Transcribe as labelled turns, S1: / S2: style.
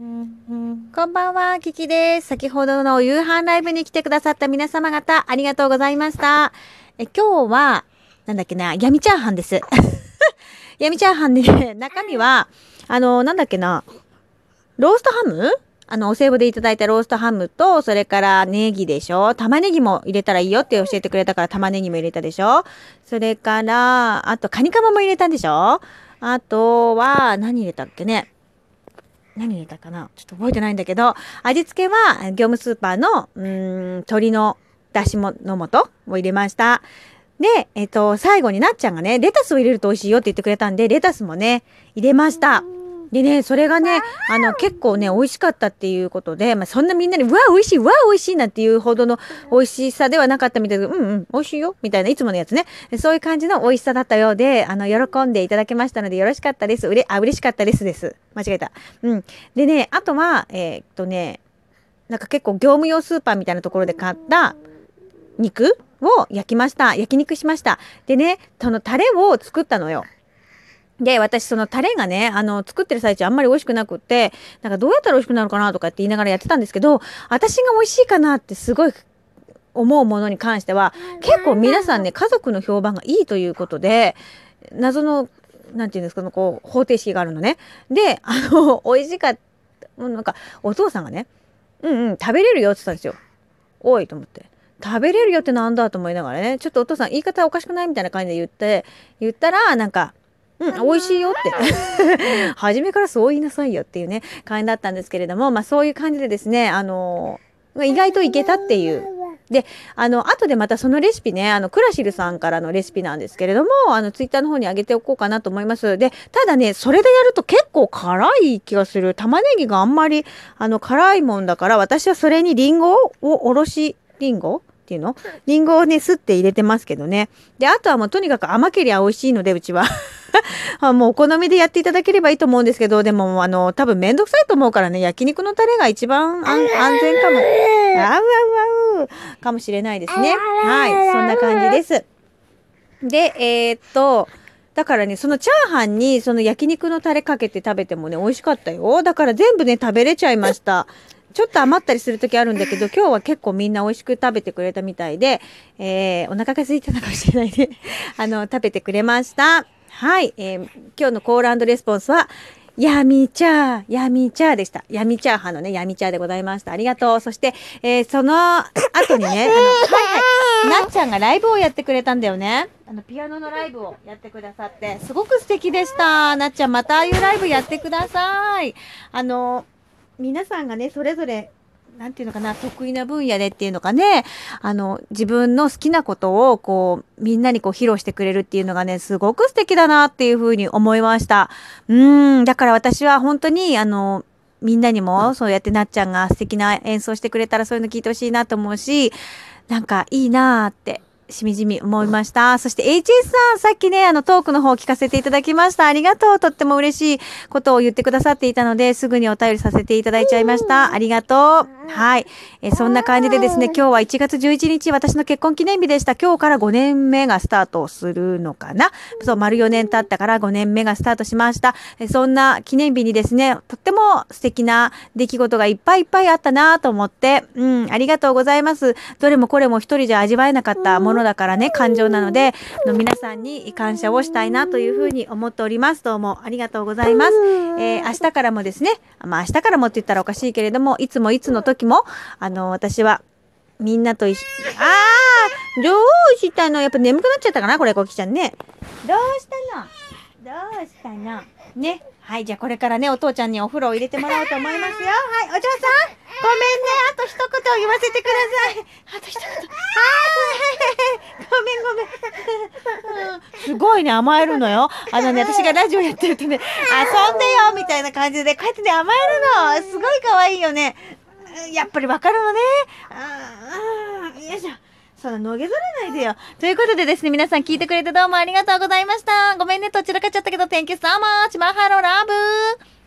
S1: こんばんは、キキです。先ほどの夕飯ライブに来てくださった皆様方、ありがとうございました。え今日は、なんだっけな、闇チャーハンです。闇チャーハンで、ね、中身は、あの、なんだっけな、ローストハム？あの、お歳暮でいただいたローストハムと、それからネギでしょ？玉ねぎも入れたらいいよって教えてくれたから玉ねぎも入れたでしょ？それから、あと、カニカマも入れたんでしょ？あとは、何入れたっけね？何入れたかな？ちょっと覚えてないんだけど、味付けは業務スーパーの、うん、鶏のだしもの素を入れました。で、えっと、最後になっちゃんがね、レタスを入れると美味しいよって言ってくれたんで、レタスもね、入れました。でね、それがね、あの、結構ね、美味しかったっていうことで、まあ、そんなみんなに、うわ、美味しい、うわ、美味しいなんていうほどの美味しさではなかったみたいで、うんうん、美味しいよ、みたいな、いつものやつね。そういう感じの美味しさだったようで、あの、喜んでいただけましたので、よろしかったです。うれ、あ、嬉しかったですです。間違えた。うん。でね、あとは、えーっとね、なんか結構業務用スーパーみたいなところで買った肉を焼きました。焼肉しました。でね、そのタレを作ったのよ。で、私、そのタレがね、あの、作ってる最中あんまり美味しくなくって、なんかどうやったら美味しくなるかなとかって言いながらやってたんですけど、私が美味しいかなってすごい思うものに関しては、結構皆さんね、家族の評判がいいということで、謎の、なんていうんですか、こう、方程式があるのね。で、あの、美味しかった、なんか、お父さんがね、うんうん、食べれるよって言ったんですよ。おいと思って。食べれるよってなんだと思いながらね、ちょっとお父さん言い方おかしくないみたいな感じで言って、言ったら、なんか、うん、美味しいよって。初めからそう言いなさいよっていうね、感じだったんですけれども、まあそういう感じでですね、あの意外といけたっていう。で、あの、後でまたそのレシピね、あの、クラシルさんからのレシピなんですけれども、あの、ツイッターの方に上げておこうかなと思います。で、ただね、それでやると結構辛い気がする。玉ねぎがあんまり、あの、辛いもんだから、私はそれにリンゴをおろし、リンゴっていうの？リンゴをね、すって入れてますけどね。で、あとはもうとにかく甘けりゃ美味しいので、うちは。あもうお好みでやっていただければいいと思うんですけど、でも、あの、多分めんどくさいと思うからね、焼肉のタレが一番安安全かも。あうあうあうかもしれないですね。はい、そんな感じです。で、えーっと、だからね、そのチャーハンにその焼肉のタレかけて食べてもね、美味しかったよ。だから全部ね、食べれちゃいました。ちょっと余ったりする時あるんだけど、今日は結構みんな美味しく食べてくれたみたいで、えー、お腹が空いてたかもしれないね。あの、食べてくれました。はい、えー、今日のコールレスポンスは、闇チャー、闇チャーでした。闇チャーハンのね、闇チャーでございました。ありがとう。そして、えー、その後にね、あの、はいはい、なっちゃんがライブをやってくれたんだよね。あの、ピアノのライブをやってくださって、すごく素敵でした。なっちゃん、またああいうライブやってください。あの、皆さんがね、それぞれ、なんていうのかな、得意な分野でっていうのかね、あの、自分の好きなことを、こう、みんなにこう、披露してくれるっていうのがね、すごく素敵だなっていうふうに思いました。うん、だから私は本当に、あの、みんなにも、そうやってなっちゃんが素敵な演奏してくれたら、そういうの聞いてほしいなと思うし、なんか、いいなーって。しみじみ思いました。そして HS さん、さっきね、あのトークの方聞かせていただきました。ありがとう。とっても嬉しいことを言ってくださっていたので、すぐにお便りさせていただいちゃいました。ありがとう。はい。えそんな感じでですね、今日は1月11日、私の結婚記念日でした。今日から5年目がスタートするのかな。そう、丸4年経ったから5年目がスタートしました。えそんな記念日にですね、とっても素敵な出来事がいっぱいいっぱいあったなと思って、うん、ありがとうございます。どれもこれも一人じゃ味わえなかったものだからね、感情なので、の皆さんに感謝をしたいなというふうに思っております。どうもありがとうございます。えー、明日からもですね、まあ明日からもって言ったらおかしいけれども、いつもいつの時も、あの、私は、みんなと一緒、あーどうしたの？やっぱ眠くなっちゃったかな？これ、コキちゃんね。どうしたの？どうしたの？ね。はい、じゃあこれからね、お父ちゃんにお風呂を入れてもらおうと思いますよ。はい、お嬢さん、ごめんね。あと一言言わせてください。あと一言。はい、ごめんごめん。うんすごいね、甘えるのよ。あのね、私がラジオやってるとね、遊んでよみたいな感じで、こうやってね、甘えるの。すごい可愛いよね。やっぱりわかるのね。あーよいしょ。そんなのげぞらないでよ。ということでですね、皆さん聞いてくれてどうもありがとうございました。ごめんね、どちらかっちゃったけど、Thank you so much. マハロラブ